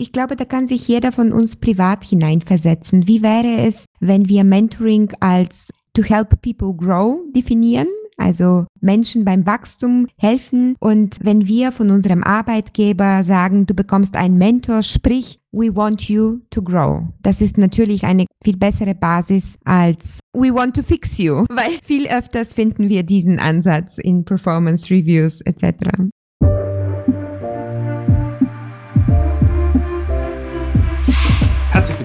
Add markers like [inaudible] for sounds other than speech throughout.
Ich glaube, da kann sich jeder von uns privat hineinversetzen. Wie wäre es, wenn wir Mentoring als to help people grow definieren? Also Menschen beim Wachstum helfen und wenn wir von unserem Arbeitgeber sagen, du bekommst einen Mentor, sprich, we want you to grow. Das ist natürlich eine viel bessere Basis als we want to fix you, [laughs] weil viel öfters finden wir diesen Ansatz in Performance Reviews etc.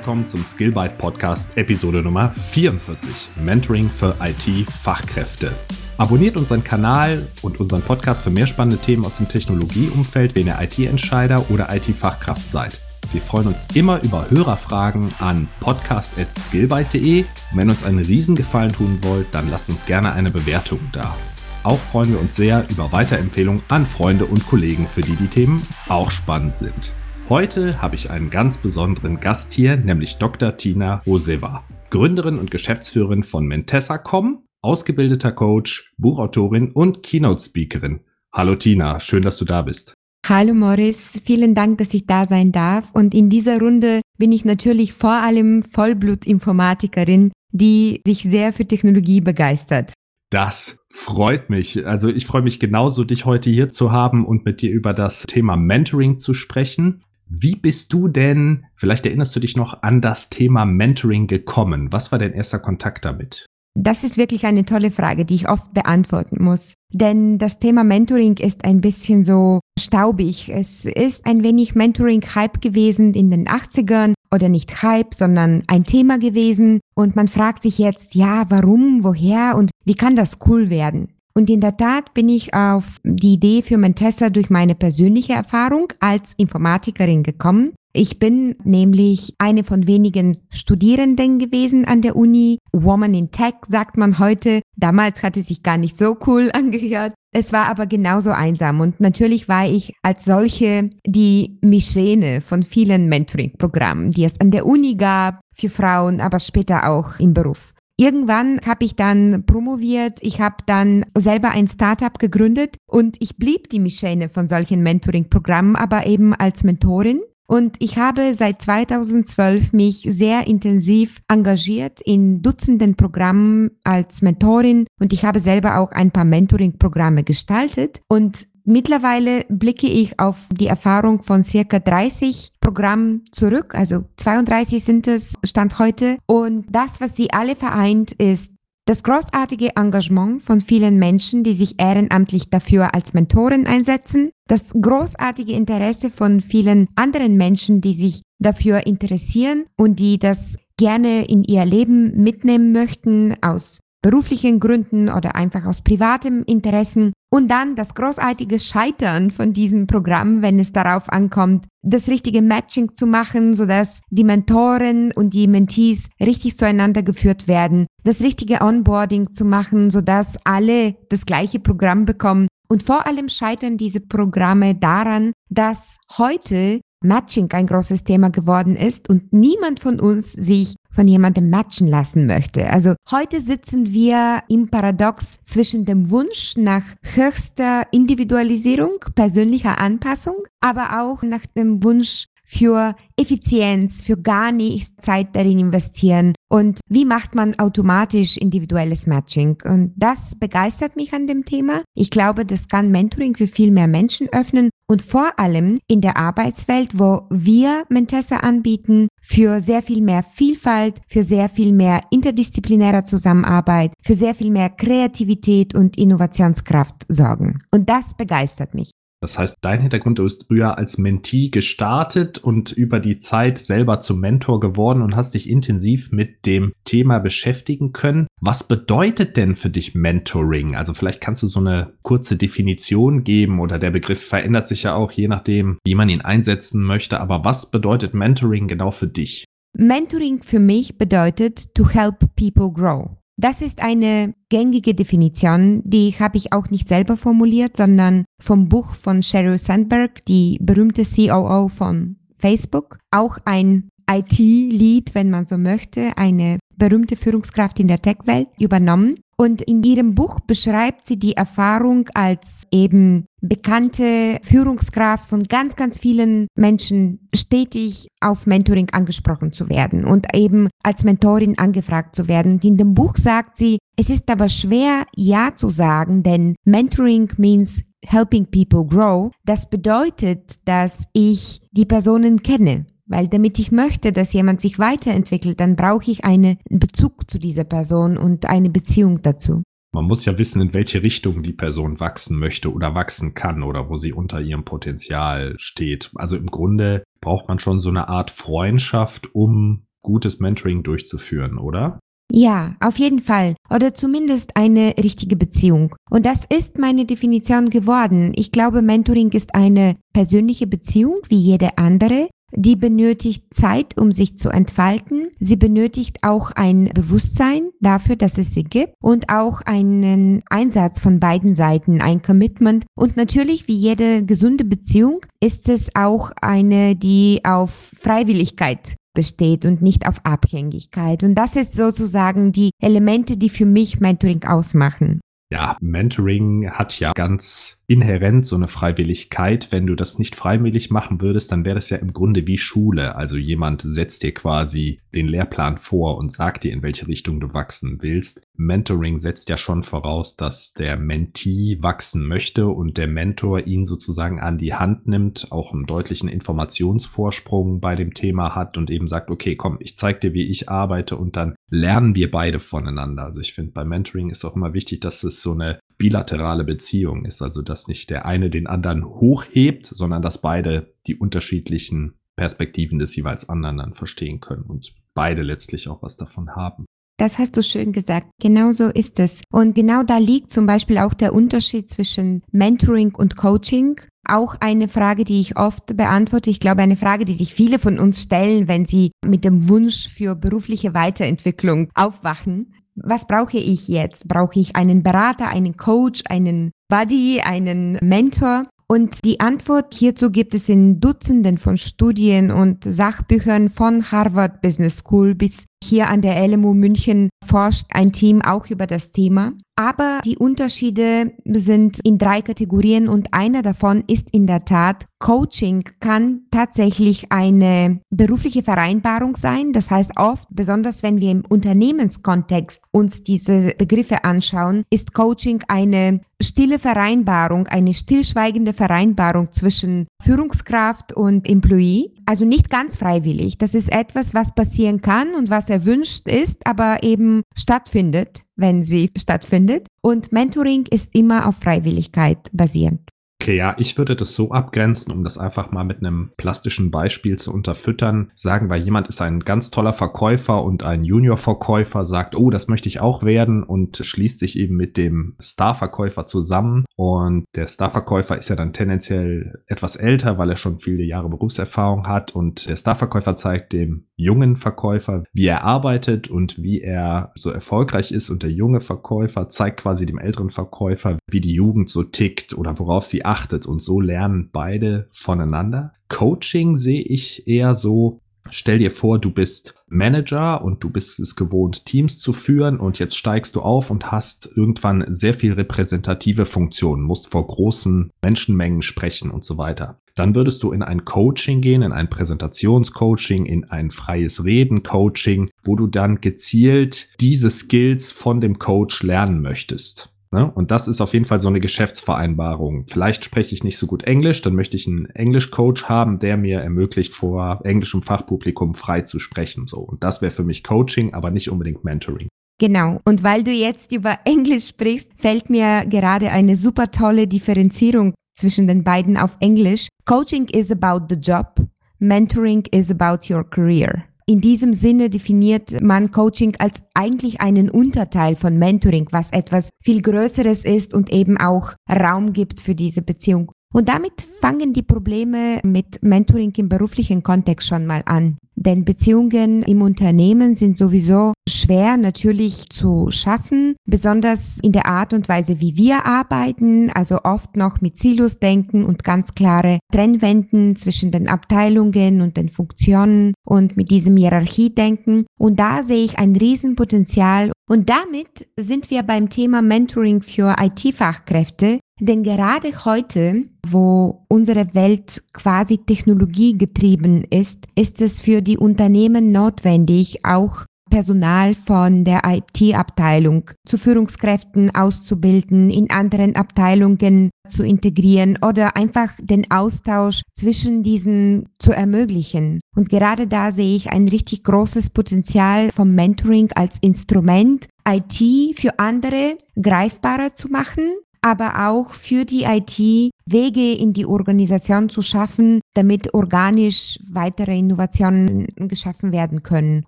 willkommen zum Skillbyte Podcast Episode Nummer 44 Mentoring für IT-Fachkräfte. Abonniert unseren Kanal und unseren Podcast für mehr spannende Themen aus dem Technologieumfeld, wenn ihr IT-Entscheider oder IT-Fachkraft seid. Wir freuen uns immer über Hörerfragen an podcast.skillbyte.de. Wenn uns einen Riesengefallen tun wollt, dann lasst uns gerne eine Bewertung da. Auch freuen wir uns sehr über Weiterempfehlungen an Freunde und Kollegen, für die die Themen auch spannend sind. Heute habe ich einen ganz besonderen Gast hier, nämlich Dr. Tina Roseva, Gründerin und Geschäftsführerin von Mentessa.com, ausgebildeter Coach, Buchautorin und Keynote-Speakerin. Hallo Tina, schön, dass du da bist. Hallo Morris, vielen Dank, dass ich da sein darf. Und in dieser Runde bin ich natürlich vor allem Vollblut-Informatikerin, die sich sehr für Technologie begeistert. Das freut mich. Also ich freue mich genauso, dich heute hier zu haben und mit dir über das Thema Mentoring zu sprechen. Wie bist du denn, vielleicht erinnerst du dich noch, an das Thema Mentoring gekommen? Was war dein erster Kontakt damit? Das ist wirklich eine tolle Frage, die ich oft beantworten muss. Denn das Thema Mentoring ist ein bisschen so staubig. Es ist ein wenig Mentoring-Hype gewesen in den 80ern oder nicht Hype, sondern ein Thema gewesen. Und man fragt sich jetzt, ja, warum, woher und wie kann das cool werden? Und in der Tat bin ich auf die Idee für Mentessa durch meine persönliche Erfahrung als Informatikerin gekommen. Ich bin nämlich eine von wenigen Studierenden gewesen an der Uni. Woman in Tech sagt man heute. Damals hat es sich gar nicht so cool [laughs] angehört. Es war aber genauso einsam und natürlich war ich als solche die Mischene von vielen Mentoring-Programmen, die es an der Uni gab, für Frauen, aber später auch im Beruf. Irgendwann habe ich dann promoviert, ich habe dann selber ein Startup gegründet und ich blieb die Mischene von solchen Mentoring-Programmen, aber eben als Mentorin. Und ich habe seit 2012 mich sehr intensiv engagiert in Dutzenden Programmen als Mentorin und ich habe selber auch ein paar Mentoring-Programme gestaltet. Und Mittlerweile blicke ich auf die Erfahrung von circa 30 Programmen zurück, also 32 sind es Stand heute. Und das, was sie alle vereint, ist das großartige Engagement von vielen Menschen, die sich ehrenamtlich dafür als Mentoren einsetzen, das großartige Interesse von vielen anderen Menschen, die sich dafür interessieren und die das gerne in ihr Leben mitnehmen möchten aus beruflichen Gründen oder einfach aus privatem Interessen und dann das großartige Scheitern von diesem Programm, wenn es darauf ankommt, das richtige Matching zu machen, sodass die Mentoren und die Mentees richtig zueinander geführt werden, das richtige Onboarding zu machen, sodass alle das gleiche Programm bekommen. Und vor allem scheitern diese Programme daran, dass heute Matching ein großes Thema geworden ist und niemand von uns sich von jemandem matchen lassen möchte. Also heute sitzen wir im Paradox zwischen dem Wunsch nach höchster Individualisierung, persönlicher Anpassung, aber auch nach dem Wunsch für Effizienz, für gar nicht Zeit darin investieren und wie macht man automatisch individuelles Matching. Und das begeistert mich an dem Thema. Ich glaube, das kann Mentoring für viel mehr Menschen öffnen und vor allem in der Arbeitswelt, wo wir Mentessa anbieten, für sehr viel mehr Vielfalt, für sehr viel mehr interdisziplinärer Zusammenarbeit, für sehr viel mehr Kreativität und Innovationskraft sorgen. Und das begeistert mich. Das heißt, dein Hintergrund ist früher als Mentee gestartet und über die Zeit selber zum Mentor geworden und hast dich intensiv mit dem Thema beschäftigen können. Was bedeutet denn für dich Mentoring? Also vielleicht kannst du so eine kurze Definition geben oder der Begriff verändert sich ja auch je nachdem, wie man ihn einsetzen möchte. Aber was bedeutet Mentoring genau für dich? Mentoring für mich bedeutet to help people grow. Das ist eine gängige Definition, die habe ich auch nicht selber formuliert, sondern vom Buch von Sheryl Sandberg, die berühmte COO von Facebook, auch ein IT-Lead, wenn man so möchte, eine berühmte Führungskraft in der Tech-Welt übernommen. Und in ihrem Buch beschreibt sie die Erfahrung als eben bekannte Führungskraft von ganz, ganz vielen Menschen stetig auf Mentoring angesprochen zu werden und eben als Mentorin angefragt zu werden. In dem Buch sagt sie, es ist aber schwer, Ja zu sagen, denn Mentoring means helping people grow. Das bedeutet, dass ich die Personen kenne. Weil damit ich möchte, dass jemand sich weiterentwickelt, dann brauche ich einen Bezug zu dieser Person und eine Beziehung dazu. Man muss ja wissen, in welche Richtung die Person wachsen möchte oder wachsen kann oder wo sie unter ihrem Potenzial steht. Also im Grunde braucht man schon so eine Art Freundschaft, um gutes Mentoring durchzuführen, oder? Ja, auf jeden Fall. Oder zumindest eine richtige Beziehung. Und das ist meine Definition geworden. Ich glaube, Mentoring ist eine persönliche Beziehung wie jede andere, die benötigt Zeit, um sich zu entfalten. Sie benötigt auch ein Bewusstsein dafür, dass es sie gibt und auch einen Einsatz von beiden Seiten, ein Commitment. Und natürlich, wie jede gesunde Beziehung, ist es auch eine, die auf Freiwilligkeit besteht und nicht auf Abhängigkeit. Und das ist sozusagen die Elemente, die für mich Mentoring ausmachen. Ja, Mentoring hat ja ganz inhärent so eine Freiwilligkeit. Wenn du das nicht freiwillig machen würdest, dann wäre es ja im Grunde wie Schule. Also jemand setzt dir quasi den Lehrplan vor und sagt dir, in welche Richtung du wachsen willst. Mentoring setzt ja schon voraus, dass der Mentee wachsen möchte und der Mentor ihn sozusagen an die Hand nimmt, auch einen deutlichen Informationsvorsprung bei dem Thema hat und eben sagt, okay, komm, ich zeig dir, wie ich arbeite und dann lernen wir beide voneinander. Also ich finde, bei Mentoring ist auch immer wichtig, dass es so eine bilaterale Beziehung ist, also dass nicht der eine den anderen hochhebt, sondern dass beide die unterschiedlichen Perspektiven des jeweils anderen dann verstehen können und beide letztlich auch was davon haben. Das hast du schön gesagt. Genau so ist es. Und genau da liegt zum Beispiel auch der Unterschied zwischen Mentoring und Coaching. Auch eine Frage, die ich oft beantworte. Ich glaube, eine Frage, die sich viele von uns stellen, wenn sie mit dem Wunsch für berufliche Weiterentwicklung aufwachen was brauche ich jetzt? Brauche ich einen Berater, einen Coach, einen Buddy, einen Mentor? Und die Antwort hierzu gibt es in Dutzenden von Studien und Sachbüchern von Harvard Business School bis hier an der LMU München forscht ein Team auch über das Thema. Aber die Unterschiede sind in drei Kategorien und einer davon ist in der Tat, Coaching kann tatsächlich eine berufliche Vereinbarung sein. Das heißt oft, besonders wenn wir im Unternehmenskontext uns diese Begriffe anschauen, ist Coaching eine stille Vereinbarung, eine stillschweigende Vereinbarung zwischen Führungskraft und Employee. Also nicht ganz freiwillig. Das ist etwas, was passieren kann und was erwünscht ist, aber eben stattfindet, wenn sie stattfindet. Und Mentoring ist immer auf Freiwilligkeit basierend. Okay, ja, ich würde das so abgrenzen, um das einfach mal mit einem plastischen Beispiel zu unterfüttern. Sagen wir, jemand ist ein ganz toller Verkäufer und ein Junior-Verkäufer sagt, oh, das möchte ich auch werden und schließt sich eben mit dem Star-Verkäufer zusammen. Und der Star-Verkäufer ist ja dann tendenziell etwas älter, weil er schon viele Jahre Berufserfahrung hat. Und der Star-Verkäufer zeigt dem jungen Verkäufer, wie er arbeitet und wie er so erfolgreich ist. Und der junge Verkäufer zeigt quasi dem älteren Verkäufer, wie die Jugend so tickt oder worauf sie achtet. Und so lernen beide voneinander. Coaching sehe ich eher so, Stell dir vor, du bist Manager und du bist es gewohnt, Teams zu führen und jetzt steigst du auf und hast irgendwann sehr viel repräsentative Funktionen, musst vor großen Menschenmengen sprechen und so weiter. Dann würdest du in ein Coaching gehen, in ein Präsentationscoaching, in ein freies Reden-Coaching, wo du dann gezielt diese Skills von dem Coach lernen möchtest. Ne? Und das ist auf jeden Fall so eine Geschäftsvereinbarung. Vielleicht spreche ich nicht so gut Englisch, dann möchte ich einen Englisch-Coach haben, der mir ermöglicht, vor englischem Fachpublikum frei zu sprechen. So. Und das wäre für mich Coaching, aber nicht unbedingt Mentoring. Genau. Und weil du jetzt über Englisch sprichst, fällt mir gerade eine super tolle Differenzierung zwischen den beiden auf Englisch. Coaching is about the job. Mentoring is about your career. In diesem Sinne definiert man Coaching als eigentlich einen Unterteil von Mentoring, was etwas viel Größeres ist und eben auch Raum gibt für diese Beziehung. Und damit fangen die Probleme mit Mentoring im beruflichen Kontext schon mal an. Denn Beziehungen im Unternehmen sind sowieso schwer natürlich zu schaffen, besonders in der Art und Weise, wie wir arbeiten, also oft noch mit Silos denken und ganz klare Trennwänden zwischen den Abteilungen und den Funktionen und mit diesem Hierarchiedenken. Und da sehe ich ein Riesenpotenzial. Und damit sind wir beim Thema Mentoring für IT-Fachkräfte, denn gerade heute, wo unsere Welt quasi technologiegetrieben ist, ist es für die Unternehmen notwendig, auch Personal von der IT-Abteilung zu Führungskräften auszubilden, in anderen Abteilungen zu integrieren oder einfach den Austausch zwischen diesen zu ermöglichen. Und gerade da sehe ich ein richtig großes Potenzial vom Mentoring als Instrument, IT für andere greifbarer zu machen aber auch für die IT Wege in die Organisation zu schaffen, damit organisch weitere Innovationen geschaffen werden können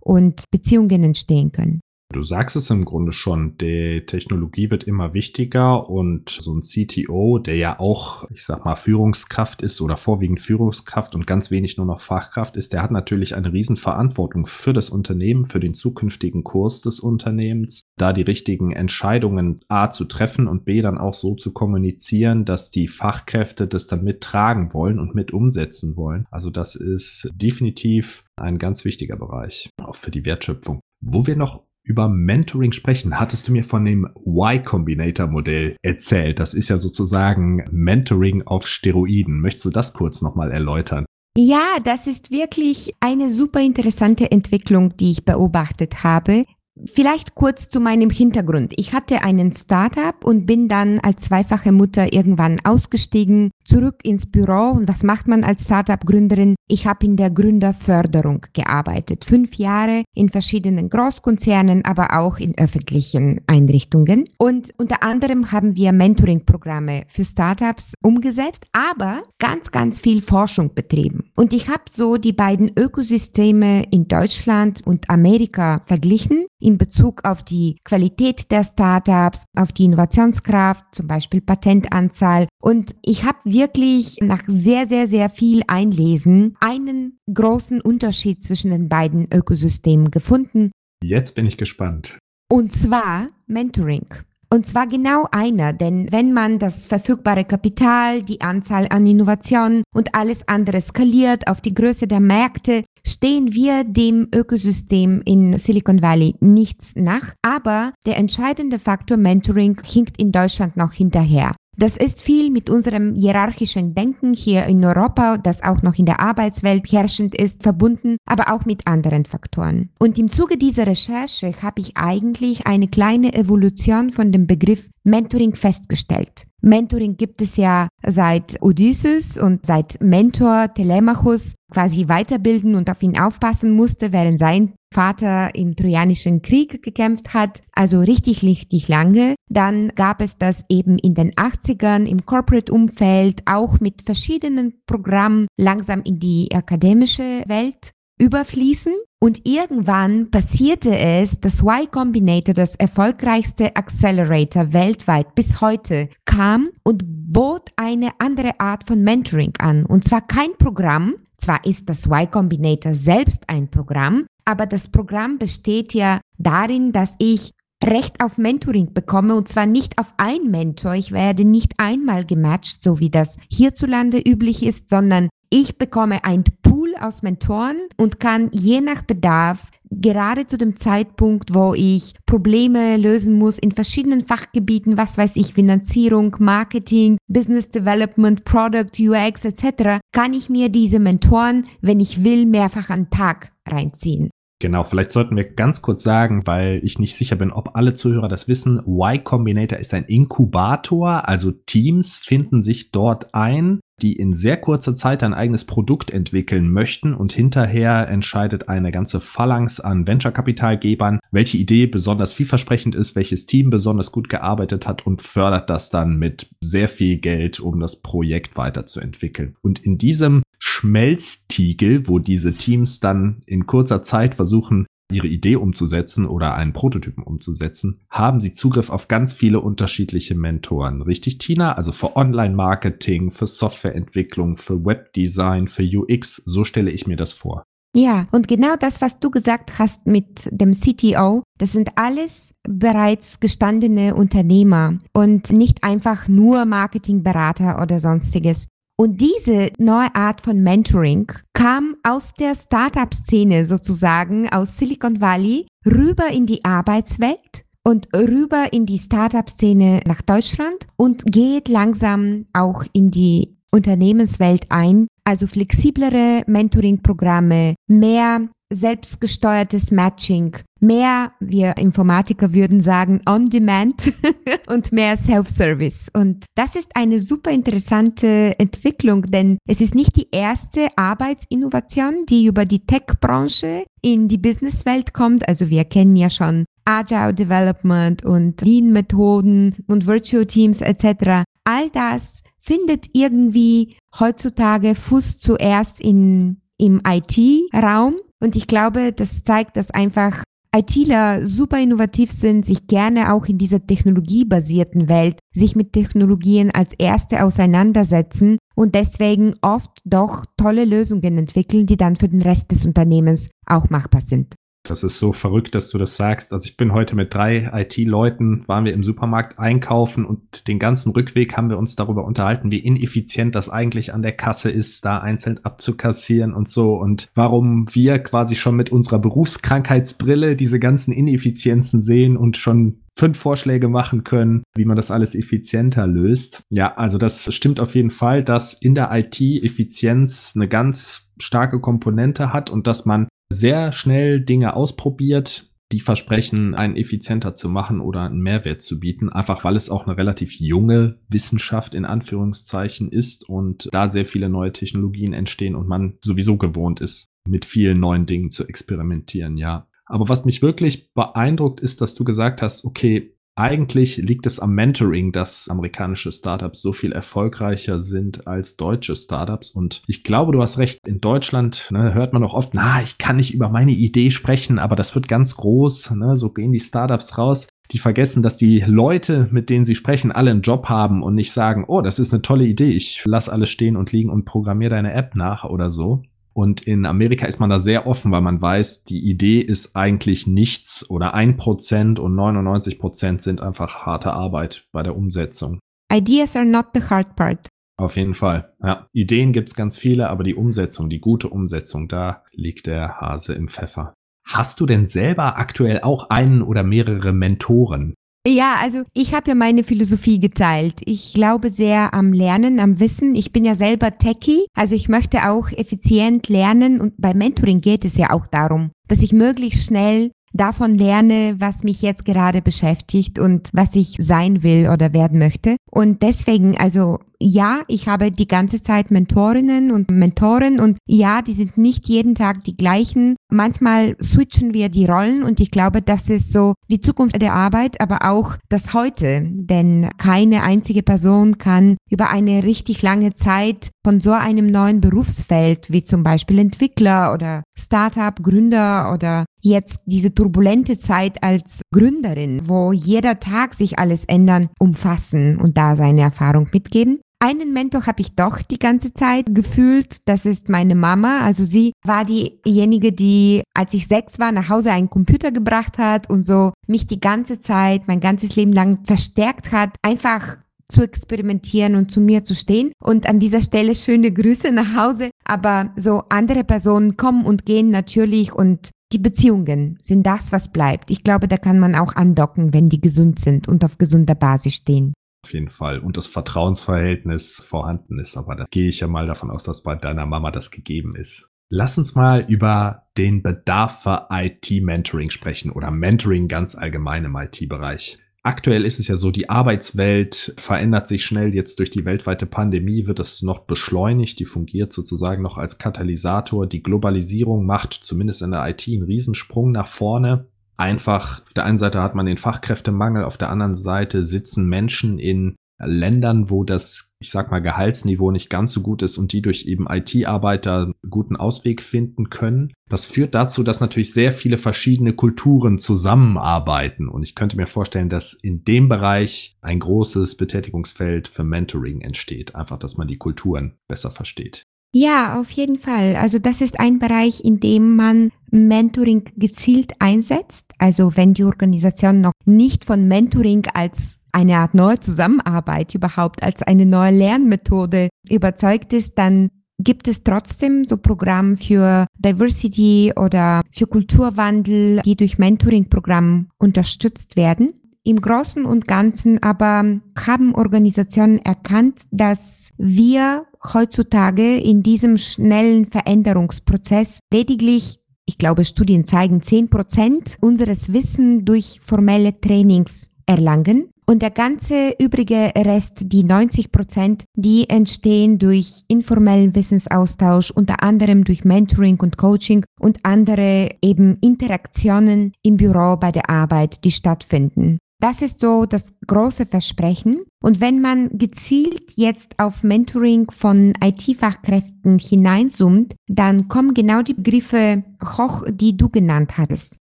und Beziehungen entstehen können. Du sagst es im Grunde schon, die Technologie wird immer wichtiger und so ein CTO, der ja auch, ich sag mal, Führungskraft ist oder vorwiegend Führungskraft und ganz wenig nur noch Fachkraft ist, der hat natürlich eine Riesenverantwortung für das Unternehmen, für den zukünftigen Kurs des Unternehmens, da die richtigen Entscheidungen A zu treffen und B dann auch so zu kommunizieren, dass die Fachkräfte das dann mittragen wollen und mit umsetzen wollen. Also das ist definitiv ein ganz wichtiger Bereich, auch für die Wertschöpfung. Wo wir noch über Mentoring sprechen, hattest du mir von dem Y-Combinator-Modell erzählt. Das ist ja sozusagen Mentoring auf Steroiden. Möchtest du das kurz nochmal erläutern? Ja, das ist wirklich eine super interessante Entwicklung, die ich beobachtet habe. Vielleicht kurz zu meinem Hintergrund. Ich hatte einen Startup und bin dann als zweifache Mutter irgendwann ausgestiegen, zurück ins Büro. Und was macht man als Startup-Gründerin? Ich habe in der Gründerförderung gearbeitet. Fünf Jahre in verschiedenen Großkonzernen, aber auch in öffentlichen Einrichtungen. Und unter anderem haben wir Mentoring-Programme für Startups umgesetzt, aber ganz, ganz viel Forschung betrieben. Und ich habe so die beiden Ökosysteme in Deutschland und Amerika verglichen in Bezug auf die Qualität der Startups, auf die Innovationskraft, zum Beispiel Patentanzahl. Und ich habe wirklich nach sehr, sehr, sehr viel Einlesen einen großen Unterschied zwischen den beiden Ökosystemen gefunden. Jetzt bin ich gespannt. Und zwar Mentoring. Und zwar genau einer, denn wenn man das verfügbare Kapital, die Anzahl an Innovationen und alles andere skaliert auf die Größe der Märkte, stehen wir dem Ökosystem in Silicon Valley nichts nach. Aber der entscheidende Faktor Mentoring hinkt in Deutschland noch hinterher. Das ist viel mit unserem hierarchischen Denken hier in Europa, das auch noch in der Arbeitswelt herrschend ist, verbunden, aber auch mit anderen Faktoren. Und im Zuge dieser Recherche habe ich eigentlich eine kleine Evolution von dem Begriff Mentoring festgestellt. Mentoring gibt es ja seit Odysseus und seit Mentor Telemachus quasi weiterbilden und auf ihn aufpassen musste, während sein Vater im Trojanischen Krieg gekämpft hat, also richtig, richtig lange. Dann gab es das eben in den 80ern im Corporate-Umfeld, auch mit verschiedenen Programmen langsam in die akademische Welt überfließen. Und irgendwann passierte es, dass Y Combinator, das erfolgreichste Accelerator weltweit bis heute, kam und bot eine andere Art von Mentoring an. Und zwar kein Programm, zwar ist das Y Combinator selbst ein Programm, aber das Programm besteht ja darin, dass ich Recht auf Mentoring bekomme und zwar nicht auf ein Mentor. Ich werde nicht einmal gematcht, so wie das hierzulande üblich ist, sondern ich bekomme ein Pool aus Mentoren und kann je nach Bedarf gerade zu dem Zeitpunkt, wo ich Probleme lösen muss in verschiedenen Fachgebieten, was weiß ich, Finanzierung, Marketing, Business Development, Product, UX etc., kann ich mir diese Mentoren, wenn ich will, mehrfach am Tag reinziehen. Genau, vielleicht sollten wir ganz kurz sagen, weil ich nicht sicher bin, ob alle Zuhörer das wissen. Y Combinator ist ein Inkubator, also Teams finden sich dort ein, die in sehr kurzer Zeit ein eigenes Produkt entwickeln möchten und hinterher entscheidet eine ganze Phalanx an Venture-Kapitalgebern, welche Idee besonders vielversprechend ist, welches Team besonders gut gearbeitet hat und fördert das dann mit sehr viel Geld, um das Projekt weiterzuentwickeln. Und in diesem Schmelztiegel, wo diese Teams dann in kurzer Zeit versuchen, ihre Idee umzusetzen oder einen Prototypen umzusetzen, haben sie Zugriff auf ganz viele unterschiedliche Mentoren. Richtig, Tina? Also für Online-Marketing, für Softwareentwicklung, für Webdesign, für UX. So stelle ich mir das vor. Ja, und genau das, was du gesagt hast mit dem CTO, das sind alles bereits gestandene Unternehmer und nicht einfach nur Marketingberater oder sonstiges. Und diese neue Art von Mentoring kam aus der Startup-Szene sozusagen, aus Silicon Valley, rüber in die Arbeitswelt und rüber in die Startup-Szene nach Deutschland und geht langsam auch in die Unternehmenswelt ein. Also flexiblere Mentoring-Programme, mehr selbstgesteuertes Matching, mehr, wir Informatiker würden sagen, on-demand [laughs] und mehr Self-Service. Und das ist eine super interessante Entwicklung, denn es ist nicht die erste Arbeitsinnovation, die über die Tech-Branche in die Businesswelt kommt. Also wir kennen ja schon Agile Development und Lean-Methoden und Virtual Teams etc. All das findet irgendwie heutzutage Fuß zuerst in, im IT-Raum und ich glaube, das zeigt, dass einfach ITler super innovativ sind, sich gerne auch in dieser technologiebasierten Welt, sich mit Technologien als erste auseinandersetzen und deswegen oft doch tolle Lösungen entwickeln, die dann für den Rest des Unternehmens auch machbar sind. Das ist so verrückt, dass du das sagst. Also ich bin heute mit drei IT-Leuten, waren wir im Supermarkt einkaufen und den ganzen Rückweg haben wir uns darüber unterhalten, wie ineffizient das eigentlich an der Kasse ist, da einzeln abzukassieren und so und warum wir quasi schon mit unserer Berufskrankheitsbrille diese ganzen Ineffizienzen sehen und schon fünf Vorschläge machen können, wie man das alles effizienter löst. Ja, also das stimmt auf jeden Fall, dass in der IT Effizienz eine ganz starke Komponente hat und dass man sehr schnell Dinge ausprobiert, die versprechen, einen effizienter zu machen oder einen Mehrwert zu bieten, einfach weil es auch eine relativ junge Wissenschaft in Anführungszeichen ist und da sehr viele neue Technologien entstehen und man sowieso gewohnt ist, mit vielen neuen Dingen zu experimentieren, ja. Aber was mich wirklich beeindruckt ist, dass du gesagt hast, okay, eigentlich liegt es am Mentoring, dass amerikanische Startups so viel erfolgreicher sind als deutsche Startups. Und ich glaube, du hast recht. In Deutschland ne, hört man auch oft, na, ich kann nicht über meine Idee sprechen, aber das wird ganz groß. Ne, so gehen die Startups raus. Die vergessen, dass die Leute, mit denen sie sprechen, alle einen Job haben und nicht sagen, oh, das ist eine tolle Idee. Ich lass alles stehen und liegen und programmiere deine App nach oder so. Und in Amerika ist man da sehr offen, weil man weiß, die Idee ist eigentlich nichts oder ein Prozent und 99 Prozent sind einfach harte Arbeit bei der Umsetzung. Ideas are not the hard part. Auf jeden Fall. Ja, Ideen gibt es ganz viele, aber die Umsetzung, die gute Umsetzung, da liegt der Hase im Pfeffer. Hast du denn selber aktuell auch einen oder mehrere Mentoren? Ja, also ich habe ja meine Philosophie geteilt. Ich glaube sehr am Lernen, am Wissen. Ich bin ja selber Techie, also ich möchte auch effizient lernen und bei Mentoring geht es ja auch darum, dass ich möglichst schnell davon lerne, was mich jetzt gerade beschäftigt und was ich sein will oder werden möchte. Und deswegen, also ja, ich habe die ganze Zeit Mentorinnen und Mentoren und ja, die sind nicht jeden Tag die gleichen. Manchmal switchen wir die Rollen und ich glaube, das ist so die Zukunft der Arbeit, aber auch das Heute, denn keine einzige Person kann über eine richtig lange Zeit von so einem neuen Berufsfeld wie zum Beispiel Entwickler oder Startup, Gründer oder jetzt diese turbulente Zeit als Gründerin, wo jeder Tag sich alles ändern, umfassen und da seine Erfahrung mitgeben. Einen Mentor habe ich doch die ganze Zeit gefühlt. Das ist meine Mama. Also sie war diejenige, die, als ich sechs war, nach Hause einen Computer gebracht hat und so mich die ganze Zeit, mein ganzes Leben lang verstärkt hat, einfach zu experimentieren und zu mir zu stehen. Und an dieser Stelle schöne Grüße nach Hause. Aber so andere Personen kommen und gehen natürlich und die Beziehungen sind das, was bleibt. Ich glaube, da kann man auch andocken, wenn die gesund sind und auf gesunder Basis stehen. Auf jeden Fall. Und das Vertrauensverhältnis vorhanden ist. Aber da gehe ich ja mal davon aus, dass bei deiner Mama das gegeben ist. Lass uns mal über den Bedarf für IT-Mentoring sprechen oder Mentoring ganz allgemein im IT-Bereich. Aktuell ist es ja so, die Arbeitswelt verändert sich schnell. Jetzt durch die weltweite Pandemie wird es noch beschleunigt. Die fungiert sozusagen noch als Katalysator. Die Globalisierung macht zumindest in der IT einen Riesensprung nach vorne einfach, auf der einen Seite hat man den Fachkräftemangel, auf der anderen Seite sitzen Menschen in Ländern, wo das, ich sag mal, Gehaltsniveau nicht ganz so gut ist und die durch eben IT-Arbeiter guten Ausweg finden können. Das führt dazu, dass natürlich sehr viele verschiedene Kulturen zusammenarbeiten. Und ich könnte mir vorstellen, dass in dem Bereich ein großes Betätigungsfeld für Mentoring entsteht. Einfach, dass man die Kulturen besser versteht. Ja, auf jeden Fall. Also das ist ein Bereich, in dem man Mentoring gezielt einsetzt. Also wenn die Organisation noch nicht von Mentoring als eine Art neue Zusammenarbeit überhaupt, als eine neue Lernmethode überzeugt ist, dann gibt es trotzdem so Programme für Diversity oder für Kulturwandel, die durch Mentoring-Programm unterstützt werden. Im Großen und Ganzen aber haben Organisationen erkannt, dass wir heutzutage in diesem schnellen Veränderungsprozess lediglich ich glaube, Studien zeigen, 10 Prozent unseres Wissen durch formelle Trainings erlangen. Und der ganze übrige Rest, die 90 Prozent, die entstehen durch informellen Wissensaustausch, unter anderem durch Mentoring und Coaching und andere eben Interaktionen im Büro bei der Arbeit, die stattfinden. Das ist so das große Versprechen. Und wenn man gezielt jetzt auf Mentoring von IT-Fachkräften hineinzoomt, dann kommen genau die Begriffe hoch, die du genannt hattest.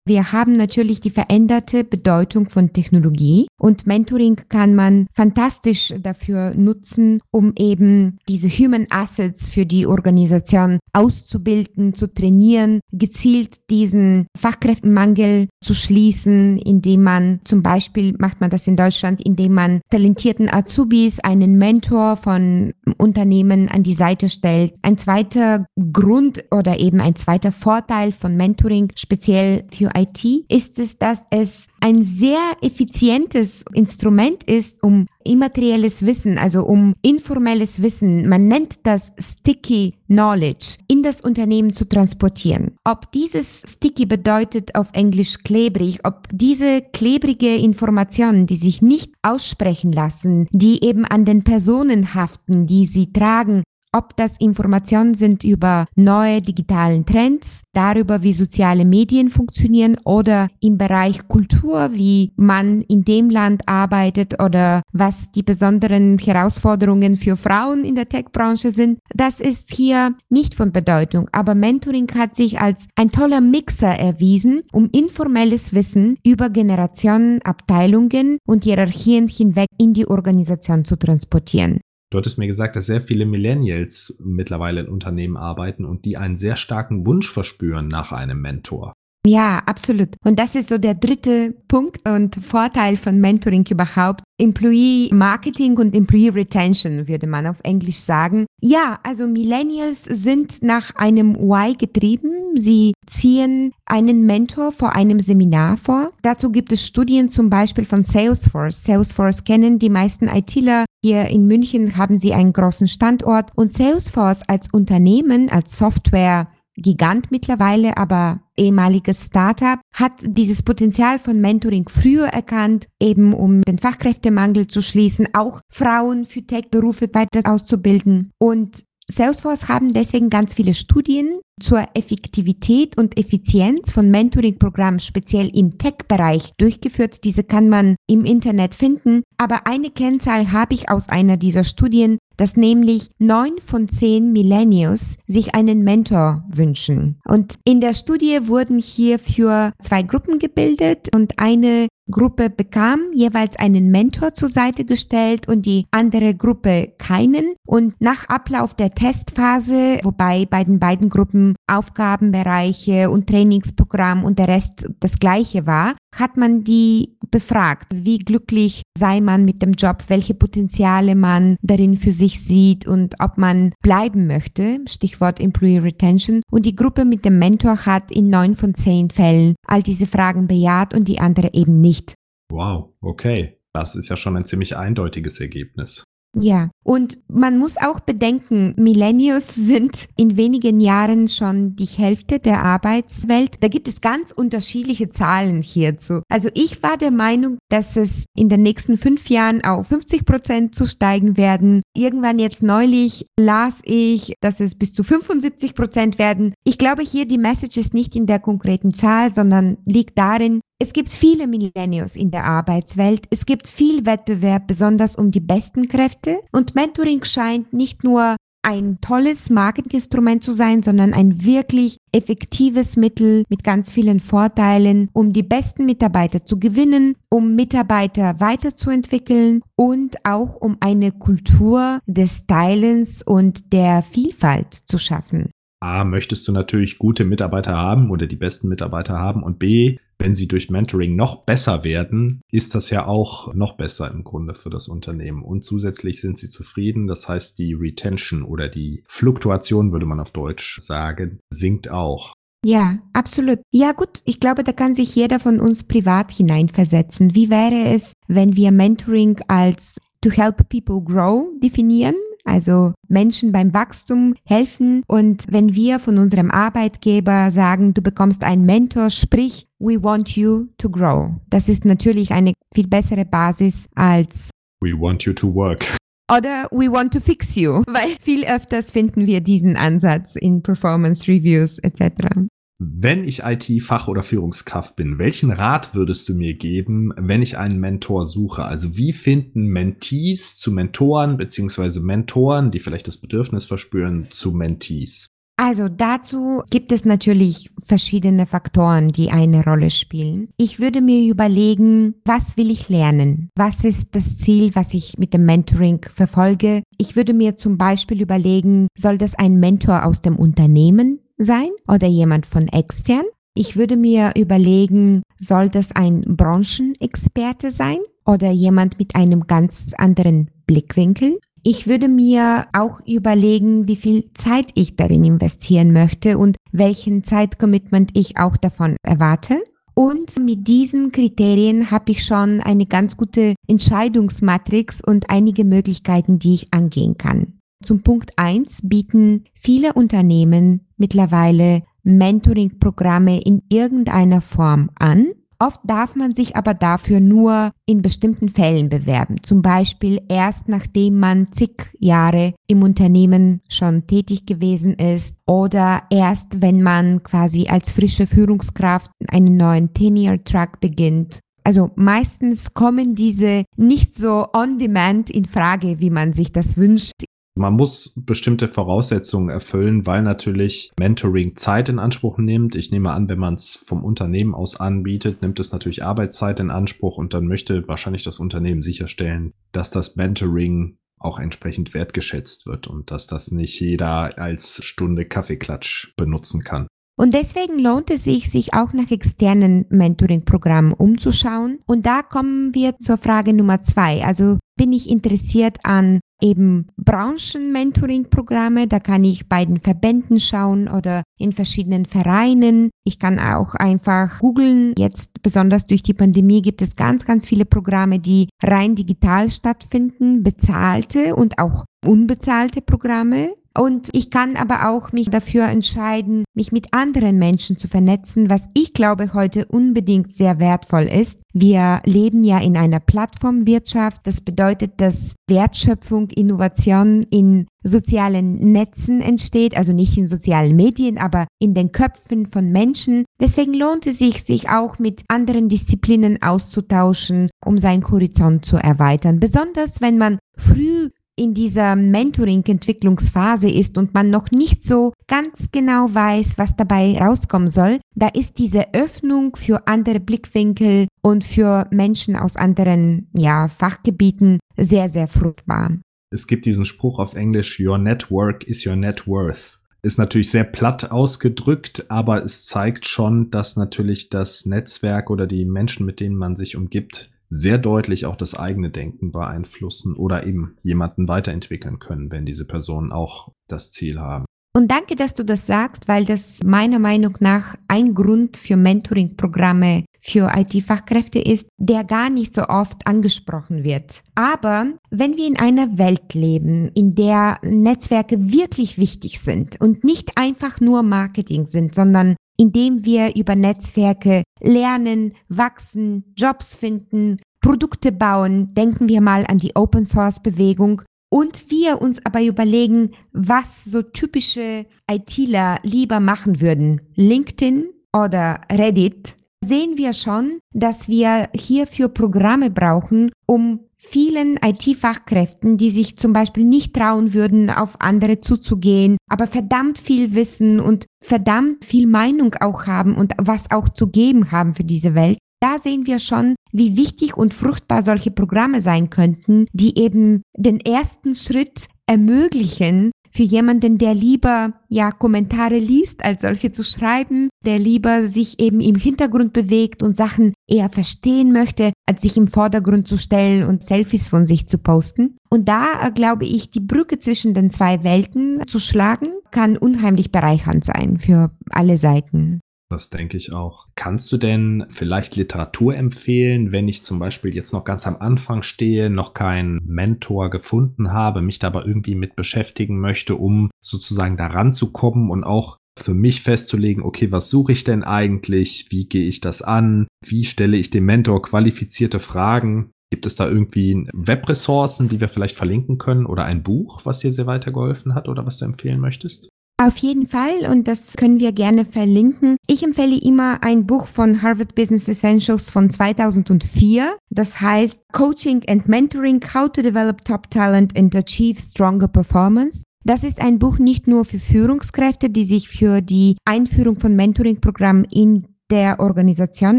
Wir haben natürlich die veränderte Bedeutung von Technologie und Mentoring kann man fantastisch dafür nutzen, um eben diese Human Assets für die Organisation auszubilden, zu trainieren, gezielt diesen Fachkräftemangel zu schließen, indem man zum Beispiel macht man das in Deutschland, indem man talentierten Azubis einen Mentor von Unternehmen an die Seite stellt. Ein zweiter Grund oder eben ein zweiter Vorteil von Mentoring, speziell für IT ist es, dass es ein sehr effizientes Instrument ist, um immaterielles Wissen, also um informelles Wissen, man nennt das Sticky Knowledge, in das Unternehmen zu transportieren. Ob dieses Sticky bedeutet auf Englisch klebrig, ob diese klebrige Informationen, die sich nicht aussprechen lassen, die eben an den Personen haften, die sie tragen, ob das Informationen sind über neue digitalen Trends, darüber, wie soziale Medien funktionieren oder im Bereich Kultur, wie man in dem Land arbeitet oder was die besonderen Herausforderungen für Frauen in der Tech-Branche sind. Das ist hier nicht von Bedeutung, aber Mentoring hat sich als ein toller Mixer erwiesen, um informelles Wissen über Generationen, Abteilungen und Hierarchien hinweg in die Organisation zu transportieren. Du hattest mir gesagt, dass sehr viele Millennials mittlerweile in Unternehmen arbeiten und die einen sehr starken Wunsch verspüren nach einem Mentor. Ja, absolut. Und das ist so der dritte Punkt und Vorteil von Mentoring überhaupt. Employee Marketing und Employee Retention würde man auf Englisch sagen. Ja, also Millennials sind nach einem Why getrieben. Sie ziehen einen Mentor vor einem Seminar vor. Dazu gibt es Studien zum Beispiel von Salesforce. Salesforce kennen die meisten ITler. Hier in München haben sie einen großen Standort und Salesforce als Unternehmen, als Software Gigant mittlerweile, aber ehemaliges Startup, hat dieses Potenzial von Mentoring früher erkannt, eben um den Fachkräftemangel zu schließen, auch Frauen für Tech-Berufe weiter auszubilden. Und Salesforce haben deswegen ganz viele Studien zur Effektivität und Effizienz von Mentoring-Programmen speziell im Tech-Bereich durchgeführt. Diese kann man im Internet finden. Aber eine Kennzahl habe ich aus einer dieser Studien dass nämlich neun von zehn Millennials sich einen Mentor wünschen. Und in der Studie wurden hierfür zwei Gruppen gebildet und eine Gruppe bekam jeweils einen Mentor zur Seite gestellt und die andere Gruppe keinen. Und nach Ablauf der Testphase, wobei bei den beiden Gruppen Aufgabenbereiche und Trainingsprogramm und der Rest das gleiche war, hat man die befragt, wie glücklich sei man mit dem Job, welche Potenziale man darin für sich sieht und ob man bleiben möchte, Stichwort Employee Retention. Und die Gruppe mit dem Mentor hat in neun von zehn Fällen all diese Fragen bejaht und die andere eben nicht. Wow, okay. Das ist ja schon ein ziemlich eindeutiges Ergebnis. Ja, und man muss auch bedenken, Millennials sind in wenigen Jahren schon die Hälfte der Arbeitswelt. Da gibt es ganz unterschiedliche Zahlen hierzu. Also ich war der Meinung, dass es in den nächsten fünf Jahren auf 50 Prozent zu steigen werden. Irgendwann jetzt neulich las ich, dass es bis zu 75 Prozent werden. Ich glaube hier, die Message ist nicht in der konkreten Zahl, sondern liegt darin, Es gibt viele Millennials in der Arbeitswelt. Es gibt viel Wettbewerb, besonders um die besten Kräfte. Und Mentoring scheint nicht nur ein tolles Marketinginstrument zu sein, sondern ein wirklich effektives Mittel mit ganz vielen Vorteilen, um die besten Mitarbeiter zu gewinnen, um Mitarbeiter weiterzuentwickeln und auch um eine Kultur des Teilens und der Vielfalt zu schaffen. A, möchtest du natürlich gute Mitarbeiter haben oder die besten Mitarbeiter haben und B, wenn sie durch Mentoring noch besser werden, ist das ja auch noch besser im Grunde für das Unternehmen. Und zusätzlich sind sie zufrieden. Das heißt, die Retention oder die Fluktuation, würde man auf Deutsch sagen, sinkt auch. Ja, absolut. Ja gut, ich glaube, da kann sich jeder von uns privat hineinversetzen. Wie wäre es, wenn wir Mentoring als to help people grow definieren? also Menschen beim Wachstum helfen. Und wenn wir von unserem Arbeitgeber sagen, du bekommst einen Mentor, sprich, we want you to grow. Das ist natürlich eine viel bessere Basis als we want you to work. [laughs] Oder we want to fix you, [laughs] weil viel öfters finden wir diesen Ansatz in Performance Reviews etc. Wenn ich IT-Fach- oder Führungskraft bin, welchen Rat würdest du mir geben, wenn ich einen Mentor suche? Also wie finden Mentees zu Mentoren beziehungsweise Mentoren, die vielleicht das Bedürfnis verspüren, zu Mentees? Also dazu gibt es natürlich verschiedene Faktoren, die eine Rolle spielen. Ich würde mir überlegen, was will ich lernen? Was ist das Ziel, was ich mit dem Mentoring verfolge? Ich würde mir zum Beispiel überlegen, soll das ein Mentor aus dem Unternehmen sein oder jemand von extern. Ich würde mir überlegen, soll das ein Branchenexperte sein oder jemand mit einem ganz anderen Blickwinkel? Ich würde mir auch überlegen, wie viel Zeit ich darin investieren möchte und welchen Zeitcommitment ich auch davon erwarte. Und mit diesen Kriterien habe ich schon eine ganz gute Entscheidungsmatrix und einige Möglichkeiten, die ich angehen kann. Zum Punkt eins bieten viele Unternehmen mittlerweile Mentoring-Programme in irgendeiner Form an. Oft darf man sich aber dafür nur in bestimmten Fällen bewerben. Zum Beispiel erst nachdem man zig Jahre im Unternehmen schon tätig gewesen ist oder erst wenn man quasi als frische Führungskraft einen neuen Tenure-Track beginnt also meistens kommen diese nicht so on demand in Frage, wie man sich das wünscht. Man muss bestimmte Voraussetzungen erfüllen, weil natürlich Mentoring Zeit in Anspruch nimmt. Ich nehme an, wenn man es vom Unternehmen aus anbietet, nimmt es natürlich Arbeitszeit in Anspruch und dann möchte wahrscheinlich das Unternehmen sicherstellen, dass das Mentoring auch entsprechend wertgeschätzt wird und dass das nicht jeder als Stunde Kaffeeklatsch benutzen kann. Und deswegen lohnt es sich, sich auch nach externen Mentoring-Programmen umzuschauen. Und da kommen wir zur Frage Nummer zwei. Also bin ich interessiert an eben Branchen-Mentoring-Programme. Da kann ich bei den Verbänden schauen oder in verschiedenen Vereinen. Ich kann auch einfach googeln. Jetzt besonders durch die Pandemie gibt es ganz, ganz viele Programme, die rein digital stattfinden, bezahlte und auch unbezahlte Programme. Und ich kann aber auch mich dafür entscheiden, mich mit anderen Menschen zu vernetzen, was ich glaube heute unbedingt sehr wertvoll ist. Wir leben ja in einer Plattformwirtschaft. Das bedeutet, dass Wertschöpfung, Innovation in sozialen Netzen entsteht, also nicht in sozialen Medien, aber in den Köpfen von Menschen. Deswegen lohnt es sich, sich auch mit anderen Disziplinen auszutauschen, um seinen Horizont zu erweitern. Besonders wenn man früh in dieser Mentoring-Entwicklungsphase ist und man noch nicht so ganz genau weiß, was dabei rauskommen soll, da ist diese Öffnung für andere Blickwinkel und für Menschen aus anderen ja, Fachgebieten sehr, sehr fruchtbar. Es gibt diesen Spruch auf Englisch, Your network is your net worth. Ist natürlich sehr platt ausgedrückt, aber es zeigt schon, dass natürlich das Netzwerk oder die Menschen, mit denen man sich umgibt, sehr deutlich auch das eigene Denken beeinflussen oder eben jemanden weiterentwickeln können, wenn diese Personen auch das Ziel haben. Und danke, dass du das sagst, weil das meiner Meinung nach ein Grund für Mentoring-Programme für IT-Fachkräfte ist, der gar nicht so oft angesprochen wird. Aber wenn wir in einer Welt leben, in der Netzwerke wirklich wichtig sind und nicht einfach nur Marketing sind, sondern indem wir über Netzwerke lernen, wachsen, Jobs finden, Produkte bauen. Denken wir mal an die Open Source Bewegung. Und wir uns aber überlegen, was so typische ITler lieber machen würden. LinkedIn oder Reddit sehen wir schon, dass wir hierfür Programme brauchen, um vielen IT-Fachkräften, die sich zum Beispiel nicht trauen würden, auf andere zuzugehen, aber verdammt viel wissen und verdammt viel Meinung auch haben und was auch zu geben haben für diese Welt. Da sehen wir schon, wie wichtig und fruchtbar solche Programme sein könnten, die eben den ersten Schritt ermöglichen, für jemanden, der lieber ja Kommentare liest, als solche zu schreiben, der lieber sich eben im Hintergrund bewegt und Sachen eher verstehen möchte, als sich im Vordergrund zu stellen und Selfies von sich zu posten. Und da äh, glaube ich, die Brücke zwischen den zwei Welten zu schlagen, kann unheimlich bereichernd sein für alle Seiten. Das denke ich auch. Kannst du denn vielleicht Literatur empfehlen, wenn ich zum Beispiel jetzt noch ganz am Anfang stehe, noch keinen Mentor gefunden habe, mich da aber irgendwie mit beschäftigen möchte, um sozusagen daran zu kommen und auch für mich festzulegen, okay, was suche ich denn eigentlich? Wie gehe ich das an? Wie stelle ich dem Mentor qualifizierte Fragen? Gibt es da irgendwie Webressourcen, die wir vielleicht verlinken können oder ein Buch, was dir sehr weitergeholfen hat oder was du empfehlen möchtest? Auf jeden Fall und das können wir gerne verlinken. Ich empfehle immer ein Buch von Harvard Business Essentials von 2004. Das heißt Coaching and Mentoring, How to Develop Top Talent and Achieve Stronger Performance. Das ist ein Buch nicht nur für Führungskräfte, die sich für die Einführung von Mentoring-Programmen in der Organisation